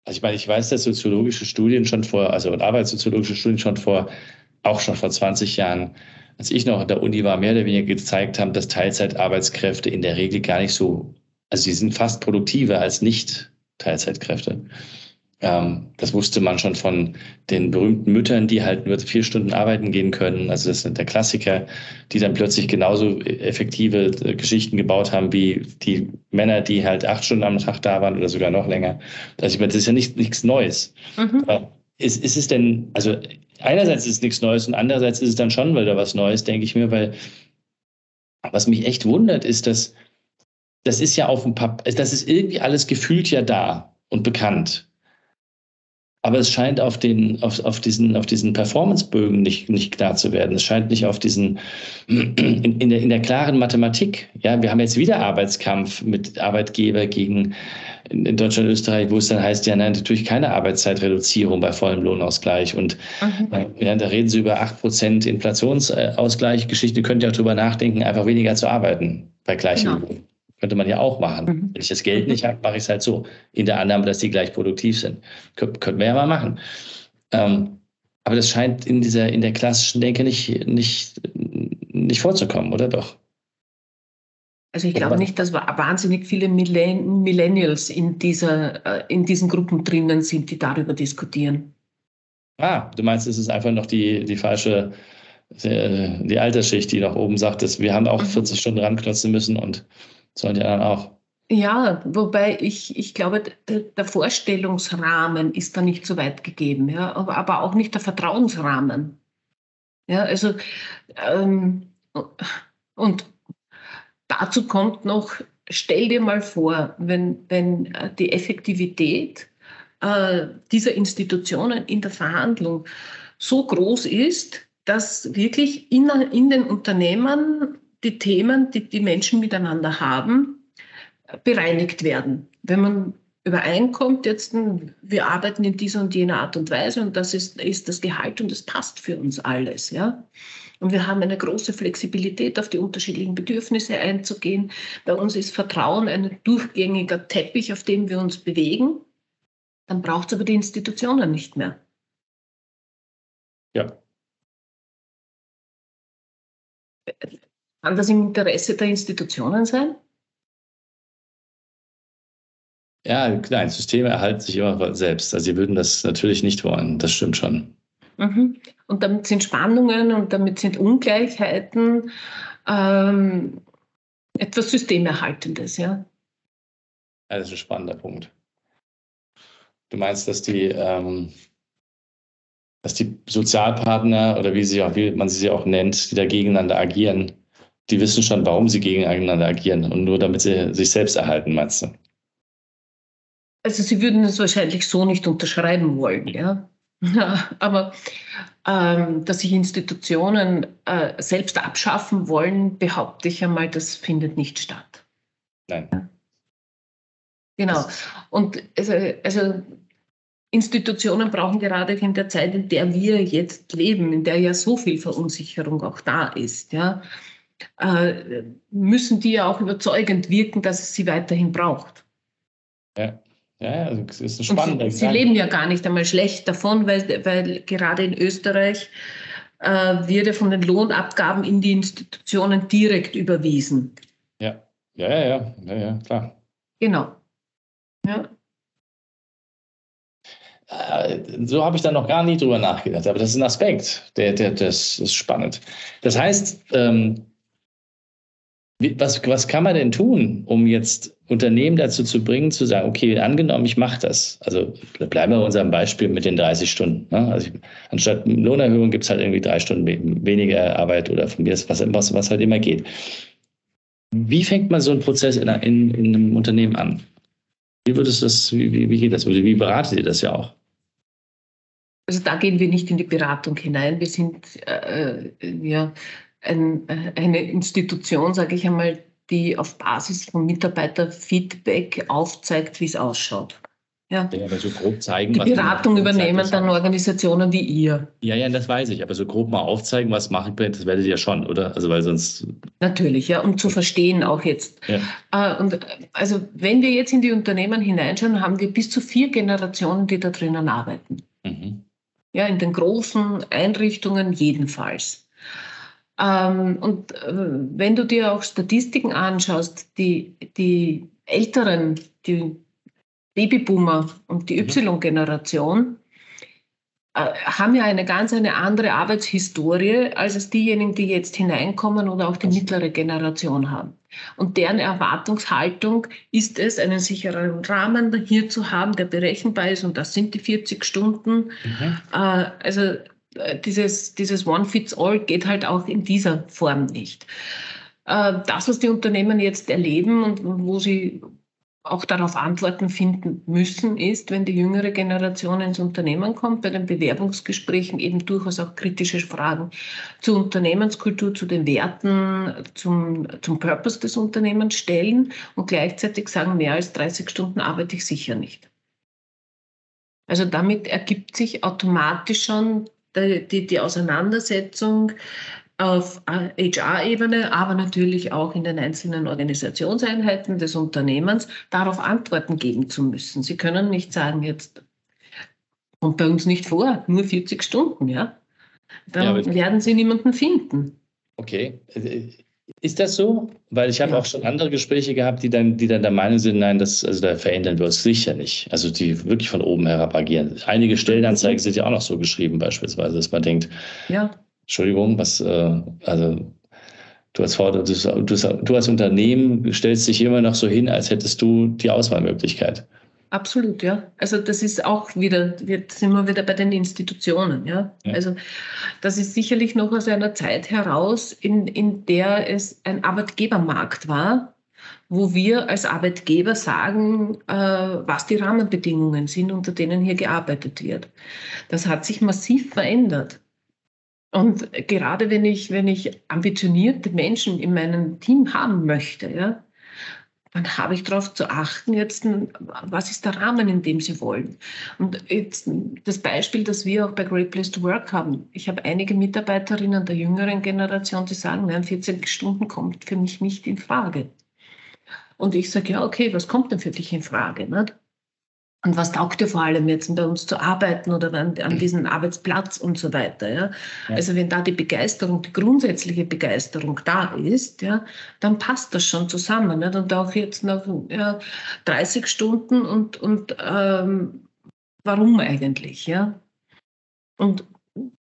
also ich meine, ich weiß, dass soziologische Studien schon vor, also arbeitssoziologische Studien schon vor, auch schon vor 20 Jahren, als ich noch an der Uni war, mehr oder weniger gezeigt haben, dass Teilzeitarbeitskräfte in der Regel gar nicht so, also sie sind fast produktiver als nicht Teilzeitkräfte. Ähm, das wusste man schon von den berühmten Müttern, die halt nur vier Stunden arbeiten gehen können. Also das sind der Klassiker, die dann plötzlich genauso effektive äh, Geschichten gebaut haben wie die Männer, die halt acht Stunden am Tag da waren oder sogar noch länger. Also ich meine, das ist ja nicht, nichts Neues. Mhm. ist, ist es denn, also einerseits ist es nichts Neues und andererseits ist es dann schon wieder was Neues, denke ich mir, weil was mich echt wundert, ist, dass das ist ja auf dem Papier, das ist irgendwie alles gefühlt ja da und bekannt. Aber es scheint auf, den, auf, auf diesen, auf diesen Performancebögen nicht, nicht klar zu werden. Es scheint nicht auf diesen, [CLEARS THROAT] in, in, der, in der klaren Mathematik. Ja, wir haben jetzt wieder Arbeitskampf mit Arbeitgeber gegen in Deutschland und Österreich, wo es dann heißt, ja, nein, natürlich keine Arbeitszeitreduzierung bei vollem Lohnausgleich. Und mhm. ja, da reden sie über 8% Inflationsausgleich. Geschichte könnt ihr auch drüber nachdenken, einfach weniger zu arbeiten bei gleichem genau. Könnte man ja auch machen. Mhm. Wenn ich das Geld nicht habe, mache ich es halt so. In der Annahme, dass die gleich produktiv sind. Kön könnten wir ja mal machen. Ähm, aber das scheint in dieser, in der klassischen Denke nicht, nicht, nicht vorzukommen, oder doch? Also ich glaube nicht, dass wahnsinnig viele Millennials in, dieser, äh, in diesen Gruppen drinnen sind, die darüber diskutieren. Ah, du meinst, es ist einfach noch die, die falsche, die, die Altersschicht, die nach oben sagt, dass wir haben auch 40 mhm. Stunden ranklotzen müssen und sollen die anderen auch. Ja, wobei ich, ich glaube, der Vorstellungsrahmen ist da nicht so weit gegeben, ja, aber, aber auch nicht der Vertrauensrahmen. Ja, also ähm, und dazu kommt noch, stell dir mal vor, wenn, wenn äh, die Effektivität äh, dieser Institutionen in der Verhandlung so groß ist, dass wirklich in, in den Unternehmen die Themen, die die Menschen miteinander haben, bereinigt werden. Wenn man übereinkommt, jetzt, wir arbeiten in dieser und jener Art und Weise und das ist, ist das Gehalt und das passt für uns alles. Ja? Und wir haben eine große Flexibilität, auf die unterschiedlichen Bedürfnisse einzugehen. Bei uns ist Vertrauen ein durchgängiger Teppich, auf dem wir uns bewegen. Dann braucht es aber die Institutionen nicht mehr. Ja. Kann das im Interesse der Institutionen sein? Ja, nein, Systeme erhalten sich immer selbst. Also sie würden das natürlich nicht wollen, das stimmt schon. Mhm. Und damit sind Spannungen und damit sind Ungleichheiten ähm, etwas Systemerhaltendes, ja. ja. Das ist ein spannender Punkt. Du meinst, dass die, ähm, dass die Sozialpartner oder wie, sie auch, wie man sie auch nennt, die da gegeneinander agieren, die wissen schon, warum sie gegeneinander agieren und nur damit sie sich selbst erhalten, meinst du? Also sie würden es wahrscheinlich so nicht unterschreiben wollen, ja. Aber ähm, dass sich Institutionen äh, selbst abschaffen wollen, behaupte ich einmal, das findet nicht statt. Nein. Genau. Und also, also Institutionen brauchen gerade in der Zeit, in der wir jetzt leben, in der ja so viel Verunsicherung auch da ist, ja, müssen die ja auch überzeugend wirken, dass es sie weiterhin braucht. Ja. Ja, also es ist spannend. Sie, sie leben ja gar nicht einmal schlecht davon, weil, weil gerade in Österreich äh, wird ja von den Lohnabgaben in die Institutionen direkt überwiesen. Ja, ja, ja, ja, ja, ja klar. Genau. Ja. Äh, so habe ich da noch gar nie drüber nachgedacht, aber das ist ein Aspekt, der, der, das ist spannend. Das heißt, ähm, was, was kann man denn tun, um jetzt Unternehmen dazu zu bringen, zu sagen, okay, angenommen, ich mache das. Also bleiben wir bei unserem Beispiel mit den 30 Stunden. Ne? Also ich, anstatt Lohnerhöhung gibt es halt irgendwie drei Stunden weniger Arbeit oder von mir ist was, was, was halt immer geht. Wie fängt man so einen Prozess in, in, in einem Unternehmen an? Wie würdest das, wie, wie, geht das? Wie beratet ihr das ja auch? also da gehen wir nicht in die Beratung hinein. Wir sind äh, ja, ein, äh, eine Institution, sage ich einmal, die auf Basis von Mitarbeiterfeedback aufzeigt, wie es ausschaut. Ja. ja, aber so grob zeigen. Die Beratung übernehmen dann Organisationen wie ihr. Ja, ja, das weiß ich. Aber so grob mal aufzeigen, was mache ich, das werdet ihr ja schon, oder? Also weil sonst. Natürlich, ja, um zu verstehen auch jetzt. Ja. Äh, und also wenn wir jetzt in die Unternehmen hineinschauen, haben wir bis zu vier Generationen, die da drinnen arbeiten. Mhm. Ja, in den großen Einrichtungen jedenfalls. Ähm, und äh, wenn du dir auch Statistiken anschaust, die, die Älteren, die Babyboomer und die mhm. Y-Generation, äh, haben ja eine ganz eine andere Arbeitshistorie, als es diejenigen, die jetzt hineinkommen oder auch die mittlere Generation haben. Und deren Erwartungshaltung ist es, einen sicheren Rahmen hier zu haben, der berechenbar ist, und das sind die 40 Stunden. Mhm. Äh, also dieses, dieses One-Fits-All geht halt auch in dieser Form nicht. Äh, das, was die Unternehmen jetzt erleben und wo sie auch darauf Antworten finden müssen, ist, wenn die jüngere Generation ins Unternehmen kommt, bei den Bewerbungsgesprächen eben durchaus auch kritische Fragen zur Unternehmenskultur, zu den Werten, zum, zum Purpose des Unternehmens stellen und gleichzeitig sagen, mehr als 30 Stunden arbeite ich sicher nicht. Also damit ergibt sich automatisch schon die, die, die Auseinandersetzung auf HR-Ebene, aber natürlich auch in den einzelnen Organisationseinheiten des Unternehmens, darauf Antworten geben zu müssen. Sie können nicht sagen, jetzt kommt bei uns nicht vor, nur 40 Stunden, ja. Dann ja, werden Sie niemanden finden. Okay. Ist das so? Weil ich habe ja. auch schon andere Gespräche gehabt, die dann, die dann der Meinung sind, nein, das, also da verändern wir uns sicher nicht. Also die wirklich von oben herab agieren. Einige Stellenanzeigen sind ja auch noch so geschrieben, beispielsweise, dass man denkt, ja. Entschuldigung, was, äh, also du als, du, du als Unternehmen stellst dich immer noch so hin, als hättest du die Auswahlmöglichkeit. Absolut, ja. Also das ist auch wieder, jetzt sind wir wieder bei den Institutionen, ja? ja. Also das ist sicherlich noch aus einer Zeit heraus, in, in der es ein Arbeitgebermarkt war, wo wir als Arbeitgeber sagen, äh, was die Rahmenbedingungen sind, unter denen hier gearbeitet wird. Das hat sich massiv verändert. Und gerade wenn ich, wenn ich ambitionierte Menschen in meinem Team haben möchte, ja, dann habe ich darauf zu achten, jetzt, was ist der Rahmen, in dem sie wollen. Und jetzt das Beispiel, das wir auch bei Great Place to Work haben. Ich habe einige Mitarbeiterinnen der jüngeren Generation, die sagen, nein, 14 Stunden kommt für mich nicht in Frage. Und ich sage, ja, okay, was kommt denn für dich in Frage? Nicht? Und was taugt dir vor allem jetzt bei uns zu arbeiten oder an, an diesem Arbeitsplatz und so weiter? Ja? ja? Also wenn da die Begeisterung, die grundsätzliche Begeisterung da ist, ja, dann passt das schon zusammen. Nicht? Und auch jetzt nach ja, 30 Stunden und, und ähm, warum eigentlich? Ja? Und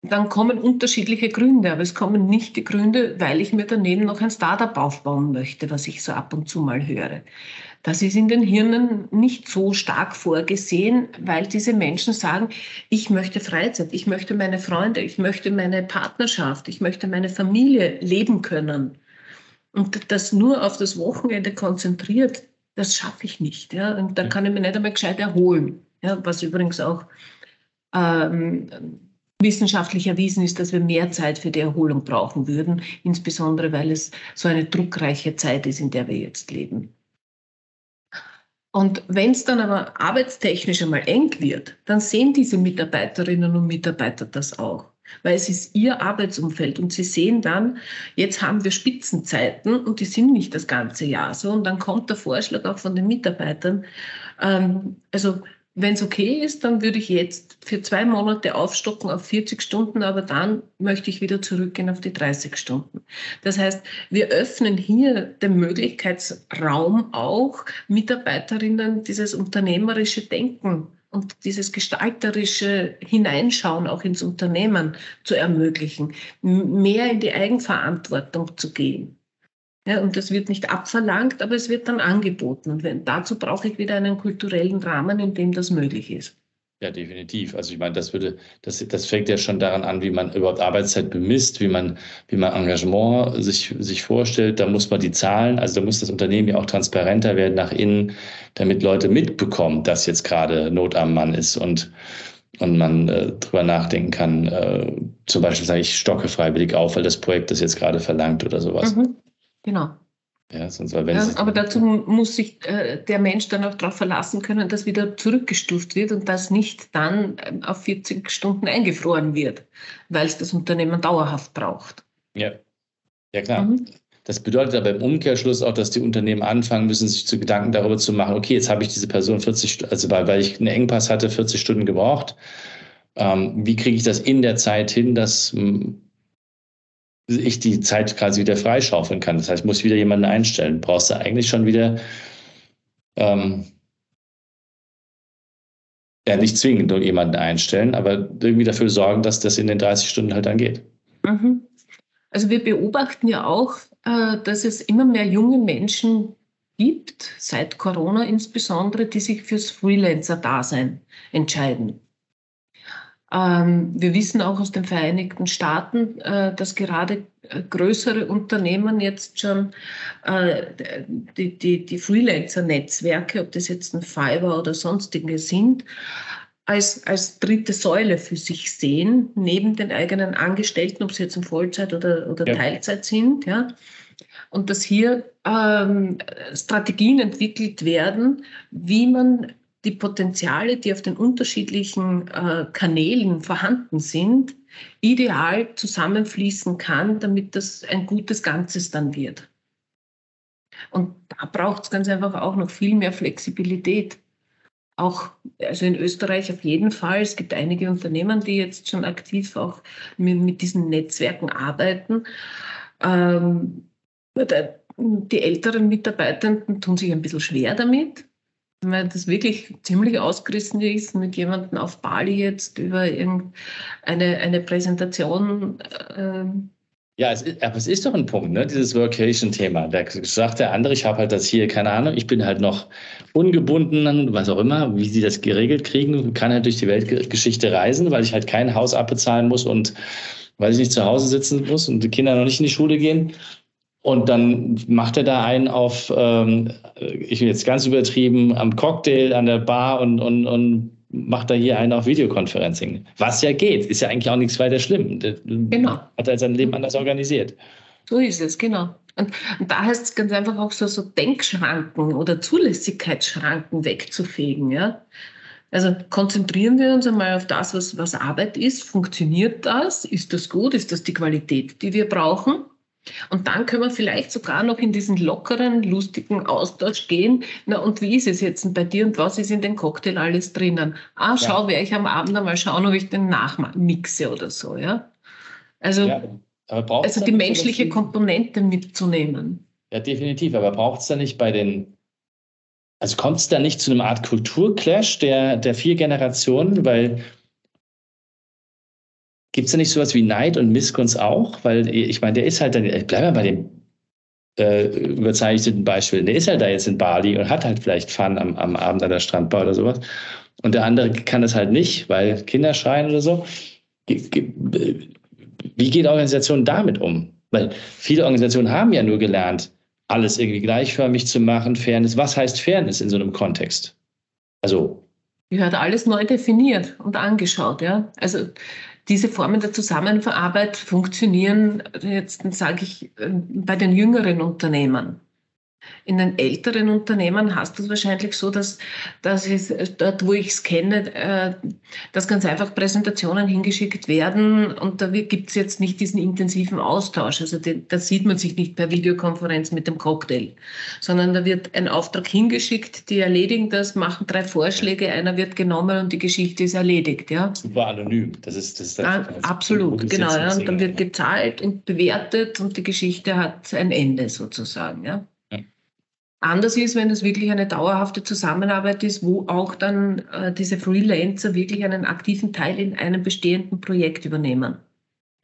dann kommen unterschiedliche Gründe, aber es kommen nicht die Gründe, weil ich mir daneben noch ein Startup aufbauen möchte, was ich so ab und zu mal höre. Das ist in den Hirnen nicht so stark vorgesehen, weil diese Menschen sagen, ich möchte Freizeit, ich möchte meine Freunde, ich möchte meine Partnerschaft, ich möchte meine Familie leben können. Und das nur auf das Wochenende konzentriert, das schaffe ich nicht. Ja? Und da kann ich mich nicht einmal gescheit erholen. Ja? Was übrigens auch ähm, wissenschaftlich erwiesen ist, dass wir mehr Zeit für die Erholung brauchen würden, insbesondere weil es so eine druckreiche Zeit ist, in der wir jetzt leben. Und wenn es dann aber arbeitstechnisch einmal eng wird, dann sehen diese Mitarbeiterinnen und Mitarbeiter das auch, weil es ist ihr Arbeitsumfeld und sie sehen dann, jetzt haben wir Spitzenzeiten und die sind nicht das ganze Jahr so. Und dann kommt der Vorschlag auch von den Mitarbeitern, ähm, also wenn es okay ist, dann würde ich jetzt für zwei Monate aufstocken auf 40 Stunden, aber dann möchte ich wieder zurückgehen auf die 30 Stunden. Das heißt, wir öffnen hier den Möglichkeitsraum auch, Mitarbeiterinnen dieses unternehmerische Denken und dieses gestalterische Hineinschauen auch ins Unternehmen zu ermöglichen, mehr in die Eigenverantwortung zu gehen. Ja, und das wird nicht abverlangt, aber es wird dann angeboten. Und wenn, dazu brauche ich wieder einen kulturellen Rahmen, in dem das möglich ist. Ja, definitiv. Also ich meine, das würde, das, das fängt ja schon daran an, wie man überhaupt Arbeitszeit bemisst, wie man, wie man Engagement sich, sich vorstellt. Da muss man die Zahlen, also da muss das Unternehmen ja auch transparenter werden nach innen, damit Leute mitbekommen, dass jetzt gerade Not am Mann ist. Und und man äh, drüber nachdenken kann. Äh, zum Beispiel sage ich, stocke freiwillig auf, weil das Projekt das jetzt gerade verlangt oder sowas. Mhm. Genau. Ja, sonst, weil wenn ja, aber dazu muss sich äh, der Mensch dann auch darauf verlassen können, dass wieder zurückgestuft wird und dass nicht dann ähm, auf 40 Stunden eingefroren wird, weil es das Unternehmen dauerhaft braucht. Ja, ja klar. Mhm. Das bedeutet aber im Umkehrschluss auch, dass die Unternehmen anfangen müssen, sich zu Gedanken darüber zu machen, okay, jetzt habe ich diese Person 40, also weil, weil ich einen Engpass hatte, 40 Stunden gebraucht. Ähm, wie kriege ich das in der Zeit hin, dass ich die Zeit quasi wieder freischaufeln kann? Das heißt, ich muss wieder jemanden einstellen. Brauchst du eigentlich schon wieder ähm, ja, nicht zwingend nur jemanden einstellen, aber irgendwie dafür sorgen, dass das in den 30 Stunden halt dann geht. Mhm. Also wir beobachten ja auch, äh, dass es immer mehr junge Menschen gibt, seit Corona insbesondere, die sich fürs Freelancer-Dasein entscheiden. Ähm, wir wissen auch aus den Vereinigten Staaten, äh, dass gerade äh, größere Unternehmen jetzt schon die, die, die Freelancer-Netzwerke, ob das jetzt ein Fiverr oder sonstige sind, als, als dritte Säule für sich sehen, neben den eigenen Angestellten, ob sie jetzt in Vollzeit oder, oder ja. Teilzeit sind. Ja. Und dass hier ähm, Strategien entwickelt werden, wie man die Potenziale, die auf den unterschiedlichen äh, Kanälen vorhanden sind, ideal zusammenfließen kann, damit das ein gutes Ganzes dann wird. Und da braucht es ganz einfach auch noch viel mehr Flexibilität auch, also in Österreich auf jeden Fall. Es gibt einige Unternehmen, die jetzt schon aktiv auch mit, mit diesen Netzwerken arbeiten. Ähm, die älteren Mitarbeitenden tun sich ein bisschen schwer damit, weil das wirklich ziemlich ausgerissen ist, mit jemandem auf Bali jetzt über irgendeine eine Präsentation äh, ja, es ist, aber es ist doch ein Punkt, ne? dieses Workation-Thema. Da sagt der andere, ich habe halt das hier, keine Ahnung, ich bin halt noch ungebunden, was auch immer, wie sie das geregelt kriegen, kann halt durch die Weltgeschichte reisen, weil ich halt kein Haus abbezahlen muss und weil ich nicht zu Hause sitzen muss und die Kinder noch nicht in die Schule gehen. Und dann macht er da einen auf, ähm, ich bin jetzt ganz übertrieben, am Cocktail, an der Bar und, und, und macht er hier einen auf Videoconferencing. Was ja geht, ist ja eigentlich auch nichts weiter schlimm. Genau. Hat er sein Leben anders organisiert. So ist es, genau. Und, und da heißt es ganz einfach auch so, so Denkschranken oder Zulässigkeitsschranken wegzufegen. Ja? Also konzentrieren wir uns einmal auf das, was, was Arbeit ist. Funktioniert das? Ist das gut? Ist das die Qualität, die wir brauchen? Und dann können wir vielleicht sogar noch in diesen lockeren, lustigen Austausch gehen. Na, und wie ist es jetzt bei dir und was ist in den Cocktail alles drinnen? Ah, schau, ja. werde ich am Abend einmal schauen, ob ich den nachmixe oder so, ja? Also, ja, also die menschliche so Komponente mitzunehmen. Ja, definitiv. Aber braucht es da nicht bei den, also kommt es da nicht zu einer Art Kulturclash der, der vier Generationen? Weil Gibt es da nicht sowas wie Neid und Missgunst auch? Weil ich meine, der ist halt dann, bleib mal bei dem äh, überzeichneten Beispiel, der ist halt da jetzt in Bali und hat halt vielleicht Fun am, am Abend an der Strandbar oder sowas. Und der andere kann das halt nicht, weil Kinder schreien oder so. Wie geht Organisation damit um? Weil viele Organisationen haben ja nur gelernt, alles irgendwie gleichförmig zu machen, Fairness. Was heißt Fairness in so einem Kontext? Also. Gehört alles neu definiert und angeschaut, ja. Also diese Formen der Zusammenarbeit funktionieren jetzt, sage ich, äh, bei den jüngeren Unternehmen. In den älteren Unternehmen hast du es wahrscheinlich so, dass, dass es dort, wo ich es kenne, äh, dass ganz einfach Präsentationen hingeschickt werden und da gibt es jetzt nicht diesen intensiven Austausch. Also da sieht man sich nicht per Videokonferenz mit dem Cocktail, sondern da wird ein Auftrag hingeschickt, die erledigen das, machen drei Vorschläge, einer wird genommen und die Geschichte ist erledigt. Ja. Super anonym. Das ist, das ist das, ah, absolut, genau. Ja. Und dann wird gezahlt und bewertet und die Geschichte hat ein Ende sozusagen. Ja. Anders ist, wenn es wirklich eine dauerhafte Zusammenarbeit ist, wo auch dann äh, diese Freelancer wirklich einen aktiven Teil in einem bestehenden Projekt übernehmen.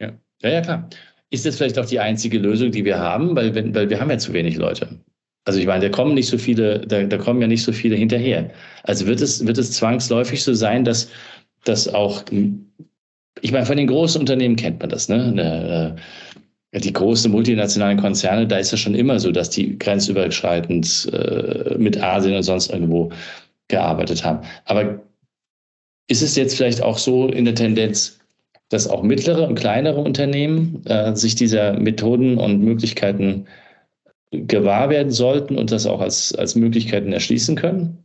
Ja, ja, ja klar. Ist das vielleicht auch die einzige Lösung, die wir haben? Weil, wenn, weil wir haben ja zu wenig Leute. Also ich meine, da kommen nicht so viele, da, da kommen ja nicht so viele hinterher. Also wird es, wird es zwangsläufig so sein, dass, dass auch, ich meine, von den großen Unternehmen kennt man das, ne? Eine, die großen multinationalen Konzerne, da ist es schon immer so, dass die grenzüberschreitend äh, mit Asien und sonst irgendwo gearbeitet haben. Aber ist es jetzt vielleicht auch so in der Tendenz, dass auch mittlere und kleinere Unternehmen äh, sich dieser Methoden und Möglichkeiten gewahr werden sollten und das auch als, als Möglichkeiten erschließen können?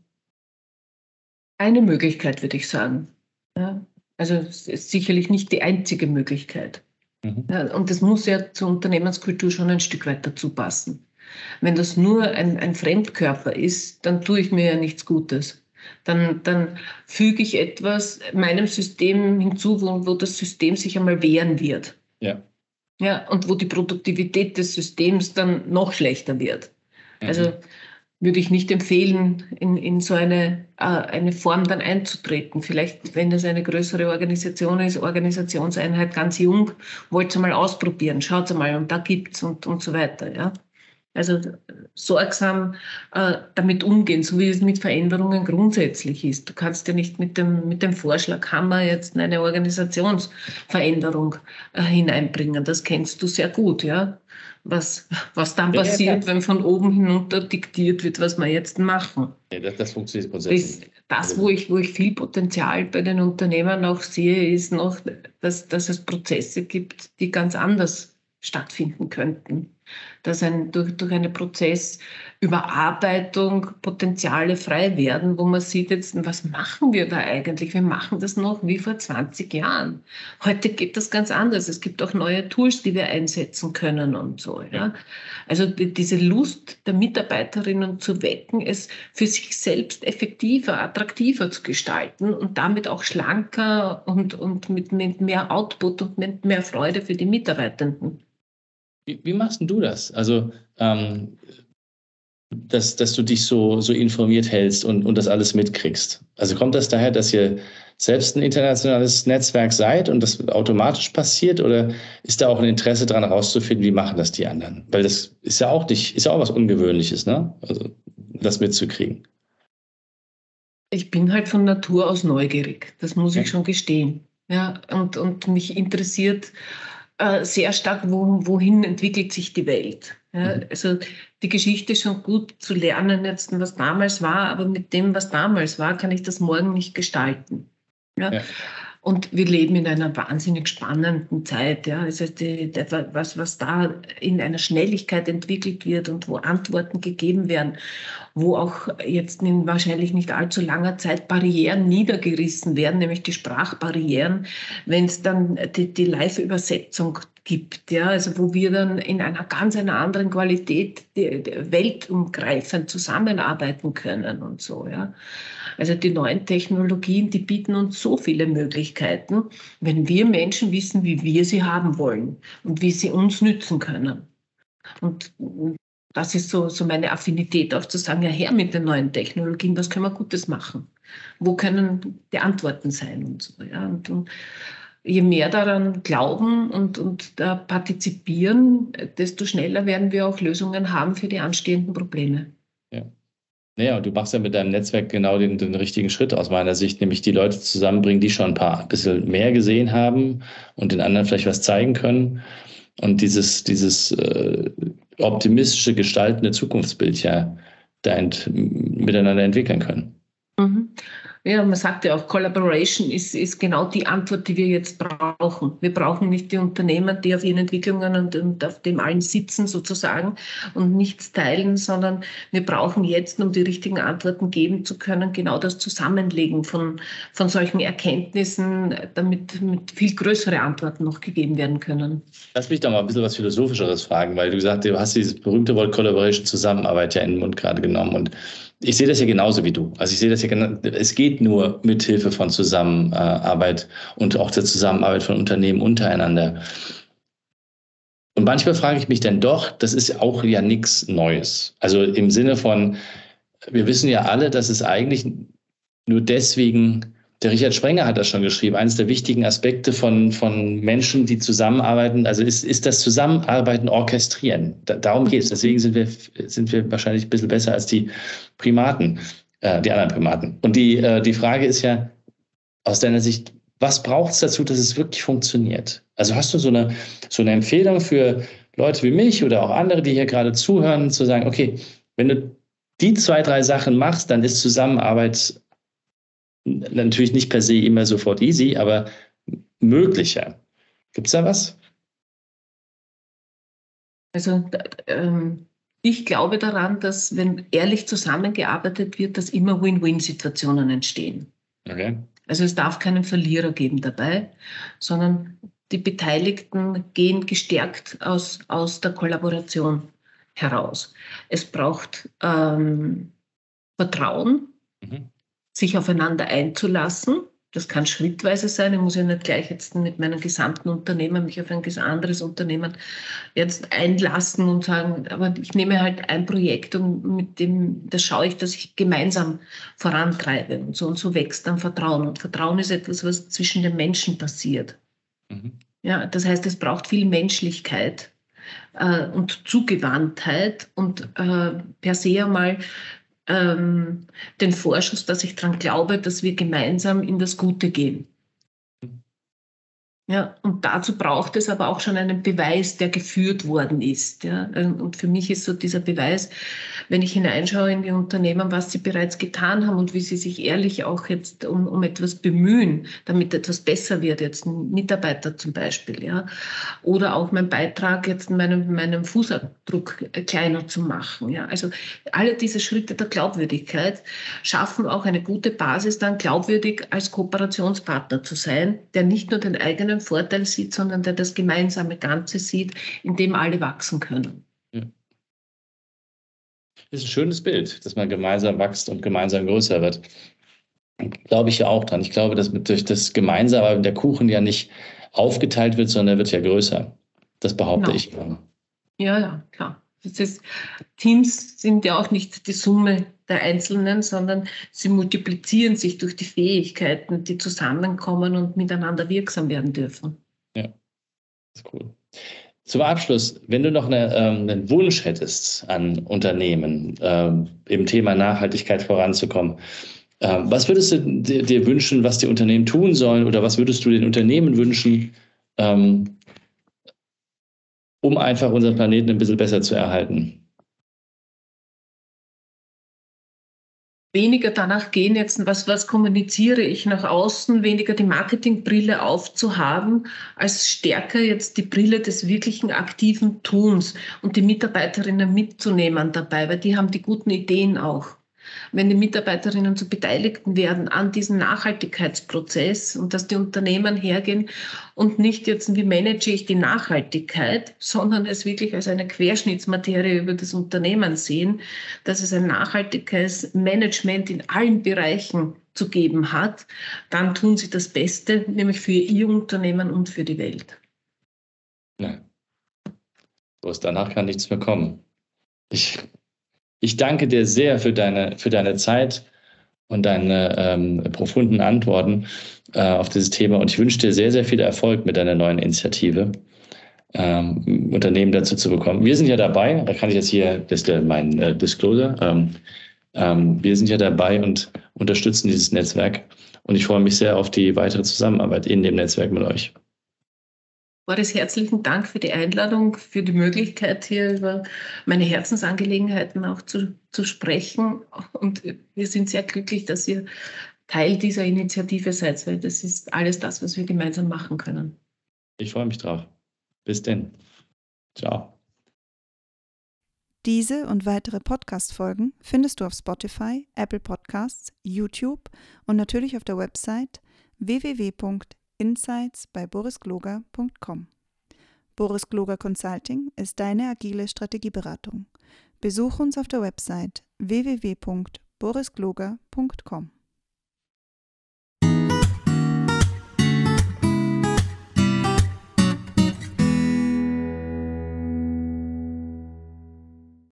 Eine Möglichkeit, würde ich sagen. Ja, also es ist sicherlich nicht die einzige Möglichkeit. Mhm. Und das muss ja zur Unternehmenskultur schon ein Stück weit dazu passen. Wenn das nur ein, ein Fremdkörper ist, dann tue ich mir ja nichts Gutes. Dann, dann füge ich etwas meinem System hinzu, wo, wo das System sich einmal wehren wird. Ja. Ja, und wo die Produktivität des Systems dann noch schlechter wird. Mhm. Also würde ich nicht empfehlen, in, in so eine, äh, eine Form dann einzutreten. Vielleicht, wenn es eine größere Organisation ist, Organisationseinheit ganz jung, wollt ihr mal ausprobieren, schaut mal, und da gibt's und, und so weiter. Ja. Also sorgsam äh, damit umgehen, so wie es mit Veränderungen grundsätzlich ist. Du kannst ja nicht mit dem, mit dem Vorschlag Hammer jetzt eine Organisationsveränderung äh, hineinbringen. Das kennst du sehr gut, ja. Was, was dann passiert, wenn von oben hinunter diktiert wird, was wir jetzt machen. Ja, das, das funktioniert grundsätzlich. Das, wo ich, wo ich viel Potenzial bei den Unternehmern auch sehe, ist noch, dass, dass es Prozesse gibt, die ganz anders stattfinden könnten dass ein, durch, durch eine Prozessüberarbeitung Potenziale frei werden, wo man sieht jetzt, was machen wir da eigentlich? Wir machen das noch wie vor 20 Jahren. Heute geht das ganz anders. Es gibt auch neue Tools, die wir einsetzen können und so. Ja? Also die, diese Lust der Mitarbeiterinnen zu wecken, es für sich selbst effektiver, attraktiver zu gestalten und damit auch schlanker und, und mit, mit mehr Output und mit mehr Freude für die Mitarbeitenden. Wie, wie machst du das? Also, ähm, dass, dass du dich so, so informiert hältst und, und das alles mitkriegst. Also kommt das daher, dass ihr selbst ein internationales Netzwerk seid und das automatisch passiert oder ist da auch ein Interesse daran herauszufinden, wie machen das die anderen? Weil das ist ja auch nicht, ist ja auch was Ungewöhnliches, ne? Also das mitzukriegen. Ich bin halt von Natur aus neugierig, das muss ich schon gestehen. Ja, und, und mich interessiert äh, sehr stark, wo, wohin entwickelt sich die Welt. Ja, mhm. also die Geschichte ist schon gut zu lernen, jetzt, was damals war, aber mit dem, was damals war, kann ich das morgen nicht gestalten. Ja? ja. Und wir leben in einer wahnsinnig spannenden Zeit. Ja. Also die, die, was, was da in einer Schnelligkeit entwickelt wird und wo Antworten gegeben werden, wo auch jetzt in wahrscheinlich nicht allzu langer Zeit Barrieren niedergerissen werden, nämlich die Sprachbarrieren, wenn es dann die, die Live-Übersetzung gibt, ja, also wo wir dann in einer ganz einer anderen Qualität weltumgreifend zusammenarbeiten können und so, ja. Also die neuen Technologien, die bieten uns so viele Möglichkeiten, wenn wir Menschen wissen, wie wir sie haben wollen und wie sie uns nützen können. Und das ist so, so meine Affinität, auch zu sagen, ja, her mit den neuen Technologien, was können wir Gutes machen? Wo können die Antworten sein und so, ja. Und, und je mehr daran glauben und, und da partizipieren, desto schneller werden wir auch Lösungen haben für die anstehenden Probleme. Ja. Naja, und du machst ja mit deinem Netzwerk genau den, den richtigen Schritt aus meiner Sicht, nämlich die Leute zusammenbringen, die schon ein paar ein bisschen mehr gesehen haben und den anderen vielleicht was zeigen können. Und dieses, dieses äh, optimistische, gestaltende Zukunftsbild ja da miteinander entwickeln können. Mhm. Ja, man sagt ja auch, Collaboration ist, ist genau die Antwort, die wir jetzt brauchen. Wir brauchen nicht die Unternehmen, die auf ihren Entwicklungen und, und auf dem allen sitzen sozusagen und nichts teilen, sondern wir brauchen jetzt, um die richtigen Antworten geben zu können, genau das Zusammenlegen von, von solchen Erkenntnissen, damit mit viel größere Antworten noch gegeben werden können. Lass mich doch mal ein bisschen was Philosophischeres fragen, weil du gesagt hast, du hast dieses berühmte Wort Collaboration, Zusammenarbeit ja in den Mund gerade genommen und ich sehe das ja genauso wie du. Also ich sehe das ja genau, es geht nur mit Hilfe von Zusammenarbeit und auch der Zusammenarbeit von Unternehmen untereinander. Und manchmal frage ich mich dann doch, das ist auch ja nichts Neues. Also im Sinne von, wir wissen ja alle, dass es eigentlich nur deswegen der Richard Sprenger hat das schon geschrieben. Eines der wichtigen Aspekte von, von Menschen, die zusammenarbeiten, also ist, ist das Zusammenarbeiten orchestrieren. Da, darum geht es. Deswegen sind wir, sind wir wahrscheinlich ein bisschen besser als die Primaten, äh, die anderen Primaten. Und die, äh, die Frage ist ja aus deiner Sicht, was braucht es dazu, dass es wirklich funktioniert? Also hast du so eine, so eine Empfehlung für Leute wie mich oder auch andere, die hier gerade zuhören, zu sagen, okay, wenn du die zwei, drei Sachen machst, dann ist Zusammenarbeit natürlich nicht per se immer sofort easy, aber möglicher. Gibt es da was? Also ähm, ich glaube daran, dass wenn ehrlich zusammengearbeitet wird, dass immer Win-Win-Situationen entstehen. Okay. Also es darf keinen Verlierer geben dabei, sondern die Beteiligten gehen gestärkt aus, aus der Kollaboration heraus. Es braucht ähm, Vertrauen, mhm. Sich aufeinander einzulassen. Das kann schrittweise sein. Ich muss ja nicht gleich jetzt mit meinem gesamten Unternehmen mich auf ein anderes Unternehmen jetzt einlassen und sagen, aber ich nehme halt ein Projekt und mit dem, das schaue ich, dass ich gemeinsam vorantreibe. Und so und so wächst dann Vertrauen. Und Vertrauen ist etwas, was zwischen den Menschen passiert. Mhm. Ja, das heißt, es braucht viel Menschlichkeit äh, und Zugewandtheit und äh, per se einmal ähm, den Vorschuss, dass ich daran glaube, dass wir gemeinsam in das Gute gehen. Ja, und dazu braucht es aber auch schon einen Beweis, der geführt worden ist. Ja. Und für mich ist so dieser Beweis, wenn ich hineinschaue in die Unternehmen, was sie bereits getan haben und wie sie sich ehrlich auch jetzt um, um etwas bemühen, damit etwas besser wird, jetzt ein Mitarbeiter zum Beispiel, ja. Oder auch mein Beitrag, jetzt meinen, meinen Fußabdruck kleiner zu machen. Ja. Also alle diese Schritte der Glaubwürdigkeit schaffen auch eine gute Basis, dann glaubwürdig als Kooperationspartner zu sein, der nicht nur den eigenen einen Vorteil sieht, sondern der das gemeinsame Ganze sieht, in dem alle wachsen können. Das ist ein schönes Bild, dass man gemeinsam wächst und gemeinsam größer wird. Glaube ich ja auch dran. Ich glaube, dass mit, durch das Gemeinsame der Kuchen ja nicht aufgeteilt wird, sondern er wird ja größer. Das behaupte genau. ich. Ja, ja, klar. Ist, Teams sind ja auch nicht die Summe der Einzelnen, sondern sie multiplizieren sich durch die Fähigkeiten, die zusammenkommen und miteinander wirksam werden dürfen. Ja, das ist cool. Zum Abschluss, wenn du noch eine, ähm, einen Wunsch hättest an Unternehmen, ähm, im Thema Nachhaltigkeit voranzukommen, ähm, was würdest du dir, dir, wünschen, was die Unternehmen tun sollen oder was würdest du den Unternehmen wünschen, ähm, um einfach unseren Planeten ein bisschen besser zu erhalten? weniger danach gehen, jetzt was, was kommuniziere ich nach außen, weniger die Marketingbrille aufzuhaben, als stärker jetzt die Brille des wirklichen aktiven Tuns und die Mitarbeiterinnen mitzunehmen dabei, weil die haben die guten Ideen auch wenn die Mitarbeiterinnen zu Beteiligten werden an diesem Nachhaltigkeitsprozess und dass die Unternehmen hergehen und nicht jetzt, wie manage ich die Nachhaltigkeit, sondern es wirklich als eine Querschnittsmaterie über das Unternehmen sehen, dass es ein nachhaltiges Management in allen Bereichen zu geben hat, dann tun sie das Beste, nämlich für ihr Unternehmen und für die Welt. Ja. Bloß danach kann nichts mehr kommen. Ich ich danke dir sehr für deine, für deine Zeit und deine ähm, profunden Antworten äh, auf dieses Thema. Und ich wünsche dir sehr, sehr viel Erfolg mit deiner neuen Initiative, ähm, Unternehmen dazu zu bekommen. Wir sind ja dabei, da kann ich jetzt hier, das ist mein äh, Disclosure, ähm, ähm, wir sind ja dabei und unterstützen dieses Netzwerk. Und ich freue mich sehr auf die weitere Zusammenarbeit in dem Netzwerk mit euch. Boris, herzlichen Dank für die Einladung, für die Möglichkeit, hier über meine Herzensangelegenheiten auch zu, zu sprechen. Und wir sind sehr glücklich, dass ihr Teil dieser Initiative seid, weil das ist alles das, was wir gemeinsam machen können. Ich freue mich drauf. Bis denn. Ciao. Diese und weitere Podcast-Folgen findest du auf Spotify, Apple Podcasts, YouTube und natürlich auf der Website www.podcast.com Insights bei borisgloger.com. Boris Gloger Consulting ist deine agile Strategieberatung. Besuch uns auf der Website www.borisgloger.com.